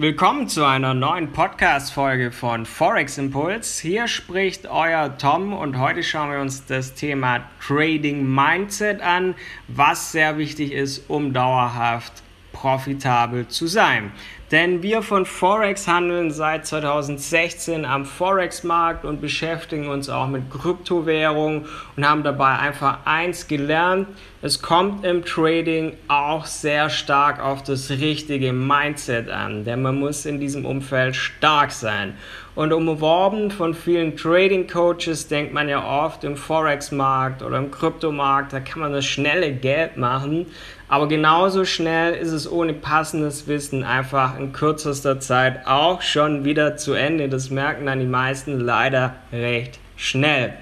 Willkommen zu einer neuen Podcast-Folge von Forex Impulse. Hier spricht euer Tom und heute schauen wir uns das Thema Trading Mindset an, was sehr wichtig ist, um dauerhaft profitabel zu sein. Denn wir von Forex handeln seit 2016 am Forex-Markt und beschäftigen uns auch mit Kryptowährungen und haben dabei einfach eins gelernt. Es kommt im Trading auch sehr stark auf das richtige Mindset an, denn man muss in diesem Umfeld stark sein. Und umworben von vielen Trading Coaches denkt man ja oft im Forex-Markt oder im Kryptomarkt, da kann man das schnelle Geld machen. Aber genauso schnell ist es ohne passendes Wissen einfach in kürzester Zeit auch schon wieder zu Ende. Das merken dann die meisten leider recht schnell.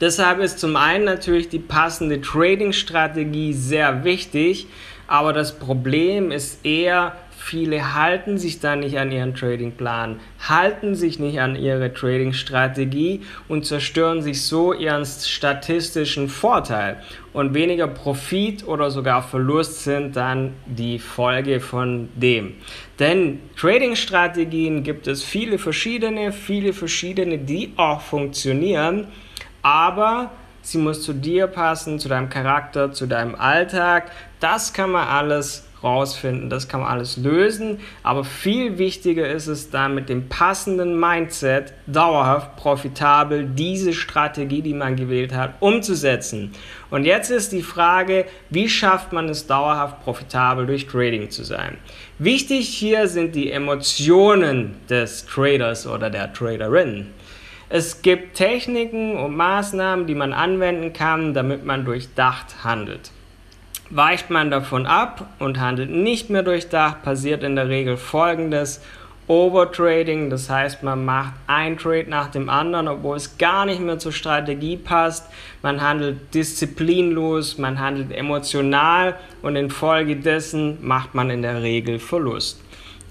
Deshalb ist zum einen natürlich die passende Trading-Strategie sehr wichtig, aber das Problem ist eher, viele halten sich da nicht an ihren Tradingplan, halten sich nicht an ihre Trading-Strategie und zerstören sich so ihren statistischen Vorteil. Und weniger Profit oder sogar Verlust sind dann die Folge von dem. Denn Trading-Strategien gibt es viele verschiedene, viele verschiedene, die auch funktionieren, aber sie muss zu dir passen, zu deinem Charakter, zu deinem Alltag. Das kann man alles rausfinden. Das kann man alles lösen, aber viel wichtiger ist es dann mit dem passenden Mindset dauerhaft profitabel diese Strategie, die man gewählt hat, umzusetzen. Und jetzt ist die Frage, wie schafft man es dauerhaft profitabel durch Trading zu sein? Wichtig hier sind die Emotionen des Traders oder der Traderin. Es gibt Techniken und Maßnahmen, die man anwenden kann, damit man durchdacht handelt. Weicht man davon ab und handelt nicht mehr durchdacht, passiert in der Regel folgendes. Overtrading, das heißt, man macht ein Trade nach dem anderen, obwohl es gar nicht mehr zur Strategie passt. Man handelt disziplinlos, man handelt emotional und infolgedessen macht man in der Regel Verlust.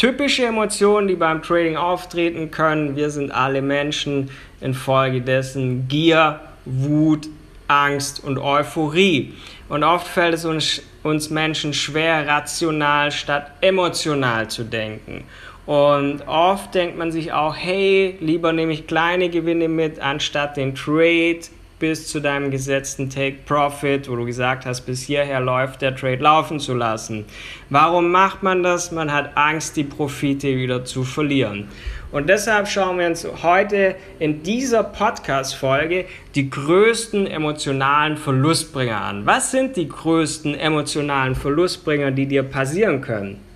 Typische Emotionen, die beim Trading auftreten können, wir sind alle Menschen, infolgedessen Gier, Wut, Angst und Euphorie. Und oft fällt es uns, uns Menschen schwer, rational statt emotional zu denken. Und oft denkt man sich auch, hey, lieber nehme ich kleine Gewinne mit, anstatt den Trade bis zu deinem gesetzten Take Profit, wo du gesagt hast, bis hierher läuft der Trade laufen zu lassen. Warum macht man das? Man hat Angst, die Profite wieder zu verlieren. Und deshalb schauen wir uns heute in dieser Podcast-Folge die größten emotionalen Verlustbringer an. Was sind die größten emotionalen Verlustbringer, die dir passieren können?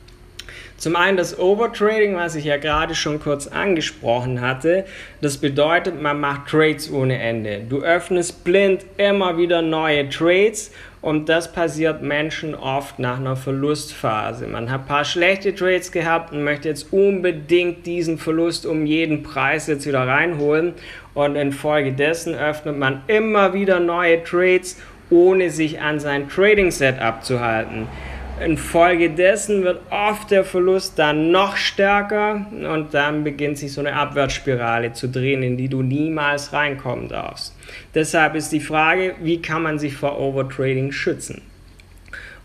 Zum einen das Overtrading, was ich ja gerade schon kurz angesprochen hatte. Das bedeutet, man macht Trades ohne Ende. Du öffnest blind immer wieder neue Trades und das passiert Menschen oft nach einer Verlustphase. Man hat ein paar schlechte Trades gehabt und möchte jetzt unbedingt diesen Verlust um jeden Preis jetzt wieder reinholen und infolgedessen öffnet man immer wieder neue Trades, ohne sich an sein Trading Setup zu halten. Infolgedessen wird oft der Verlust dann noch stärker und dann beginnt sich so eine Abwärtsspirale zu drehen, in die du niemals reinkommen darfst. Deshalb ist die Frage, wie kann man sich vor Overtrading schützen?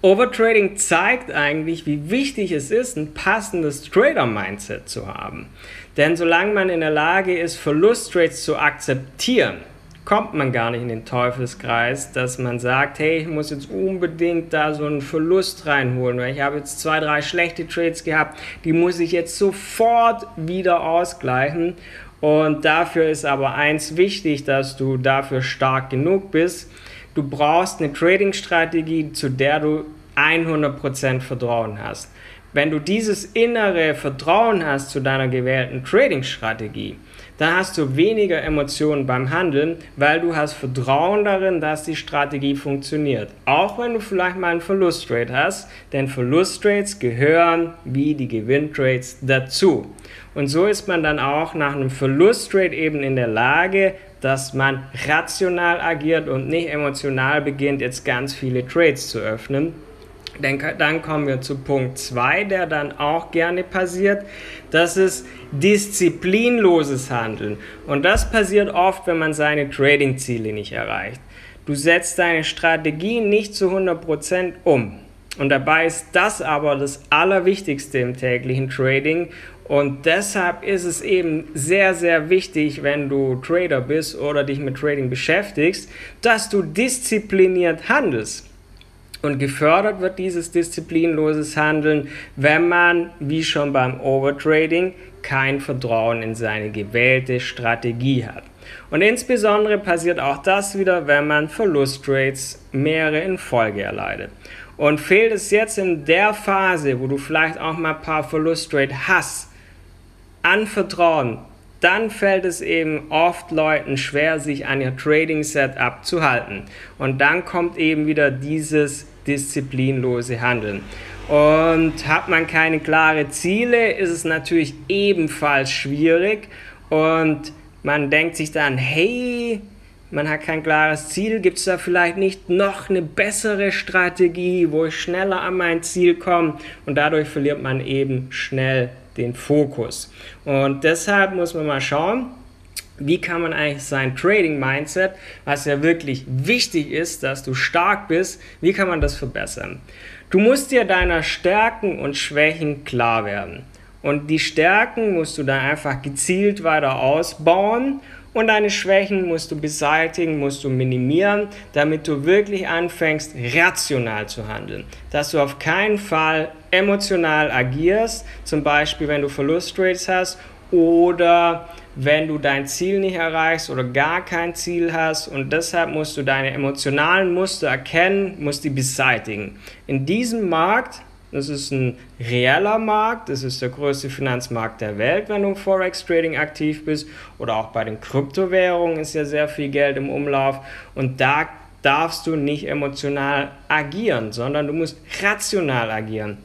Overtrading zeigt eigentlich, wie wichtig es ist, ein passendes Trader-Mindset zu haben. Denn solange man in der Lage ist, Verlusttrades zu akzeptieren, kommt man gar nicht in den Teufelskreis, dass man sagt, hey, ich muss jetzt unbedingt da so einen Verlust reinholen, weil ich habe jetzt zwei, drei schlechte Trades gehabt, die muss ich jetzt sofort wieder ausgleichen. Und dafür ist aber eins wichtig, dass du dafür stark genug bist. Du brauchst eine Trading-Strategie, zu der du 100% Vertrauen hast. Wenn du dieses innere Vertrauen hast zu deiner gewählten Trading-Strategie, dann hast du weniger Emotionen beim Handeln, weil du hast Vertrauen darin, dass die Strategie funktioniert. Auch wenn du vielleicht mal einen Verlusttrade hast, denn Verlusttrades gehören wie die Gewinntrades dazu. Und so ist man dann auch nach einem Verlusttrade eben in der Lage, dass man rational agiert und nicht emotional beginnt, jetzt ganz viele Trades zu öffnen dann, kommen wir zu Punkt 2, der dann auch gerne passiert. Das ist disziplinloses Handeln. Und das passiert oft, wenn man seine Trading-Ziele nicht erreicht. Du setzt deine Strategie nicht zu 100% um. Und dabei ist das aber das Allerwichtigste im täglichen Trading. Und deshalb ist es eben sehr, sehr wichtig, wenn du Trader bist oder dich mit Trading beschäftigst, dass du diszipliniert handelst. Und gefördert wird dieses disziplinloses Handeln, wenn man, wie schon beim Overtrading, kein Vertrauen in seine gewählte Strategie hat. Und insbesondere passiert auch das wieder, wenn man Verlusttrades mehrere in Folge erleidet. Und fehlt es jetzt in der Phase, wo du vielleicht auch mal ein paar Verlusttrade hast, an Vertrauen, dann fällt es eben oft Leuten schwer, sich an ihr Trading Setup zu halten. Und dann kommt eben wieder dieses disziplinlose Handeln. Und hat man keine klaren Ziele, ist es natürlich ebenfalls schwierig. Und man denkt sich dann, hey, man hat kein klares Ziel, gibt es da vielleicht nicht noch eine bessere Strategie, wo ich schneller an mein Ziel komme und dadurch verliert man eben schnell den Fokus. Und deshalb muss man mal schauen, wie kann man eigentlich sein Trading-Mindset, was ja wirklich wichtig ist, dass du stark bist, wie kann man das verbessern? Du musst dir deiner Stärken und Schwächen klar werden. Und die Stärken musst du dann einfach gezielt weiter ausbauen und deine Schwächen musst du beseitigen, musst du minimieren, damit du wirklich anfängst, rational zu handeln. Dass du auf keinen Fall emotional agierst, zum Beispiel wenn du Verlustrates hast oder wenn du dein Ziel nicht erreichst oder gar kein Ziel hast und deshalb musst du deine emotionalen Muster erkennen, musst die beseitigen. In diesem Markt, das ist ein reeller Markt, das ist der größte Finanzmarkt der Welt, wenn du im Forex Trading aktiv bist oder auch bei den Kryptowährungen ist ja sehr viel Geld im Umlauf und da darfst du nicht emotional agieren, sondern du musst rational agieren.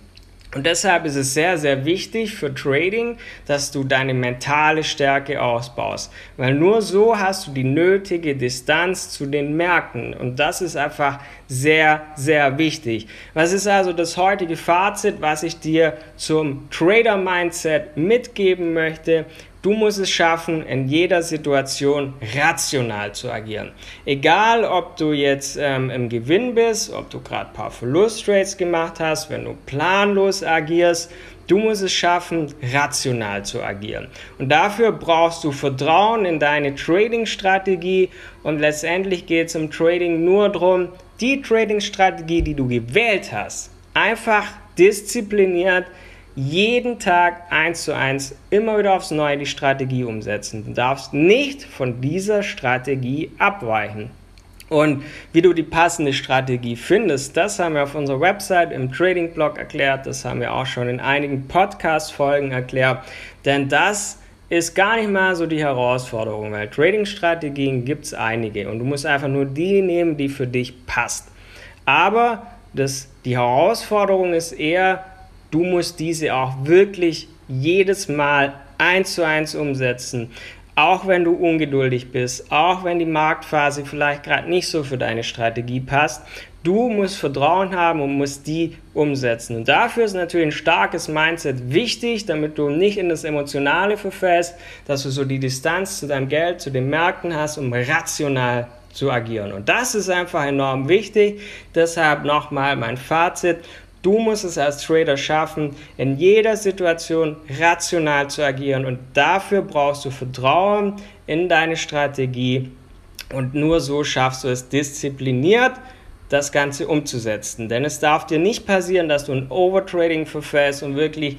Und deshalb ist es sehr, sehr wichtig für Trading, dass du deine mentale Stärke ausbaust. Weil nur so hast du die nötige Distanz zu den Märkten. Und das ist einfach sehr, sehr wichtig. Was ist also das heutige Fazit, was ich dir zum Trader-Mindset mitgeben möchte? Du musst es schaffen, in jeder Situation rational zu agieren. Egal, ob du jetzt ähm, im Gewinn bist, ob du gerade ein paar Verlusttrades gemacht hast, wenn du planlos agierst, du musst es schaffen, rational zu agieren. Und dafür brauchst du Vertrauen in deine Trading-Strategie und letztendlich geht es im Trading nur darum, die Trading-Strategie, die du gewählt hast, einfach diszipliniert jeden Tag eins zu eins immer wieder aufs Neue die Strategie umsetzen. Du darfst nicht von dieser Strategie abweichen. Und wie du die passende Strategie findest, das haben wir auf unserer Website im Trading Blog erklärt, das haben wir auch schon in einigen Podcast-Folgen erklärt, denn das ist gar nicht mal so die Herausforderung, weil Trading-Strategien gibt es einige und du musst einfach nur die nehmen, die für dich passt. Aber das, die Herausforderung ist eher, Du musst diese auch wirklich jedes Mal eins zu eins umsetzen. Auch wenn du ungeduldig bist, auch wenn die Marktphase vielleicht gerade nicht so für deine Strategie passt, du musst Vertrauen haben und musst die umsetzen. Und dafür ist natürlich ein starkes Mindset wichtig, damit du nicht in das Emotionale verfällst, dass du so die Distanz zu deinem Geld, zu den Märkten hast, um rational zu agieren. Und das ist einfach enorm wichtig. Deshalb nochmal mein Fazit. Du musst es als Trader schaffen, in jeder Situation rational zu agieren und dafür brauchst du Vertrauen in deine Strategie und nur so schaffst du es diszipliniert, das Ganze umzusetzen. Denn es darf dir nicht passieren, dass du ein Overtrading verfällst und wirklich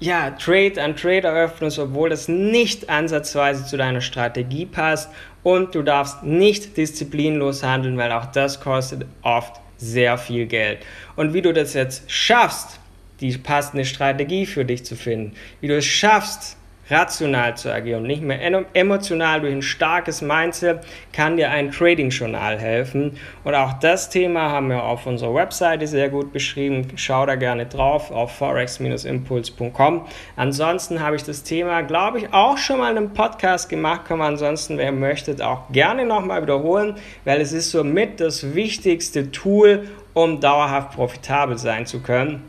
ja, Trade an Trade eröffnest, obwohl es nicht ansatzweise zu deiner Strategie passt. Und du darfst nicht disziplinlos handeln, weil auch das kostet oft sehr viel Geld. Und wie du das jetzt schaffst, die passende Strategie für dich zu finden, wie du es schaffst, rational zu agieren, nicht mehr emotional durch ein starkes Mindset, kann dir ein Trading-Journal helfen. Und auch das Thema haben wir auf unserer Webseite sehr gut beschrieben. Schau da gerne drauf auf forex-impuls.com. Ansonsten habe ich das Thema, glaube ich, auch schon mal in einem Podcast gemacht. Kann man ansonsten, wer möchte, auch gerne nochmal wiederholen, weil es ist somit das wichtigste Tool, um dauerhaft profitabel sein zu können.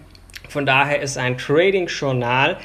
Von daher ist ein Trading-Journal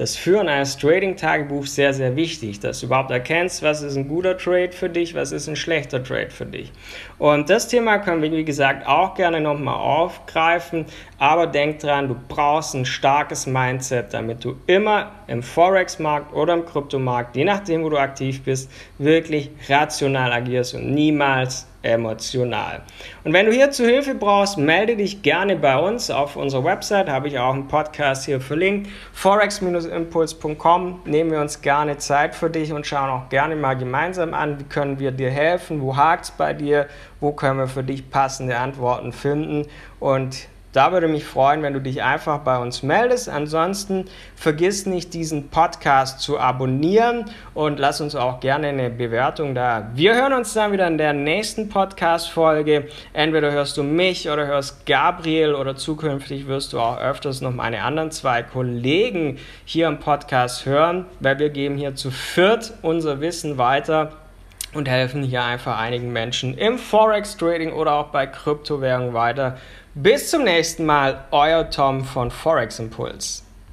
das Führen eines Trading-Tagebuchs sehr, sehr wichtig, dass du überhaupt erkennst, was ist ein guter Trade für dich, was ist ein schlechter Trade für dich. Und das Thema können wir, wie gesagt, auch gerne nochmal aufgreifen. Aber denk dran, du brauchst ein starkes Mindset, damit du immer im Forex-Markt oder im Kryptomarkt, je nachdem, wo du aktiv bist, wirklich rational agierst und niemals emotional. Und wenn du hierzu Hilfe brauchst, melde dich gerne bei uns. Auf unserer Website habe ich auch einen Podcast hier verlinkt. forex-impuls.com. Nehmen wir uns gerne Zeit für dich und schauen auch gerne mal gemeinsam an, wie können wir dir helfen, wo hakt es bei dir, wo können wir für dich passende Antworten finden. Und da würde mich freuen, wenn du dich einfach bei uns meldest. Ansonsten vergiss nicht, diesen Podcast zu abonnieren und lass uns auch gerne eine Bewertung da. Wir hören uns dann wieder in der nächsten Podcast-Folge. Entweder hörst du mich oder hörst Gabriel oder zukünftig wirst du auch öfters noch meine anderen zwei Kollegen hier im Podcast hören, weil wir geben hier zu viert unser Wissen weiter und helfen hier einfach einigen Menschen im Forex Trading oder auch bei Kryptowährungen weiter. Bis zum nächsten Mal, euer Tom von Forex Impuls.